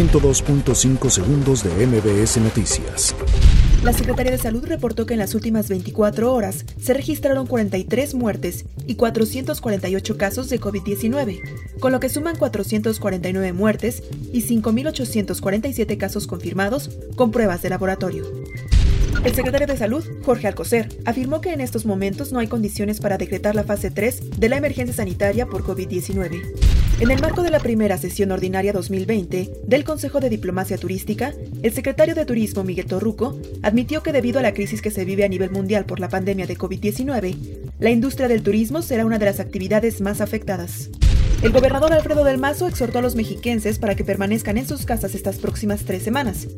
102.5 segundos de MBS Noticias. La Secretaría de Salud reportó que en las últimas 24 horas se registraron 43 muertes y 448 casos de COVID-19, con lo que suman 449 muertes y 5.847 casos confirmados con pruebas de laboratorio. El secretario de Salud, Jorge Alcocer, afirmó que en estos momentos no hay condiciones para decretar la fase 3 de la emergencia sanitaria por COVID-19. En el marco de la primera sesión ordinaria 2020 del Consejo de Diplomacia Turística, el secretario de Turismo Miguel Torruco admitió que debido a la crisis que se vive a nivel mundial por la pandemia de COVID-19, la industria del turismo será una de las actividades más afectadas. El gobernador Alfredo del Mazo exhortó a los mexiquenses para que permanezcan en sus casas estas próximas tres semanas,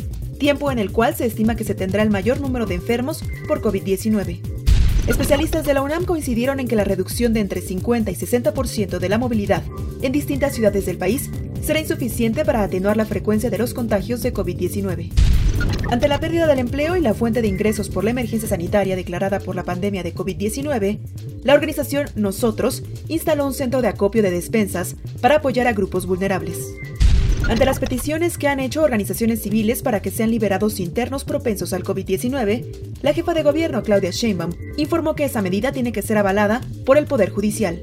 tiempo en el cual se estima que se tendrá el mayor número de enfermos por COVID-19. Especialistas de la UNAM coincidieron en que la reducción de entre 50 y 60% de la movilidad en distintas ciudades del país será insuficiente para atenuar la frecuencia de los contagios de COVID-19. Ante la pérdida del empleo y la fuente de ingresos por la emergencia sanitaria declarada por la pandemia de COVID-19, la organización Nosotros instaló un centro de acopio de despensas para apoyar a grupos vulnerables. Ante las peticiones que han hecho organizaciones civiles para que sean liberados internos propensos al COVID-19, la jefa de gobierno Claudia Sheinbaum informó que esa medida tiene que ser avalada por el Poder Judicial.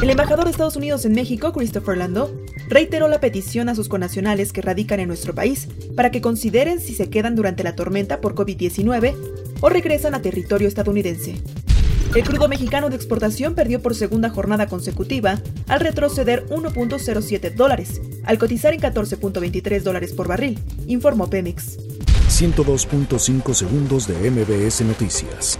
El embajador de Estados Unidos en México, Christopher Landau, reiteró la petición a sus conacionales que radican en nuestro país para que consideren si se quedan durante la tormenta por COVID-19 o regresan a territorio estadounidense. El crudo mexicano de exportación perdió por segunda jornada consecutiva al retroceder 1.07 dólares, al cotizar en 14.23 dólares por barril, informó Pemex. 102.5 segundos de MBS Noticias.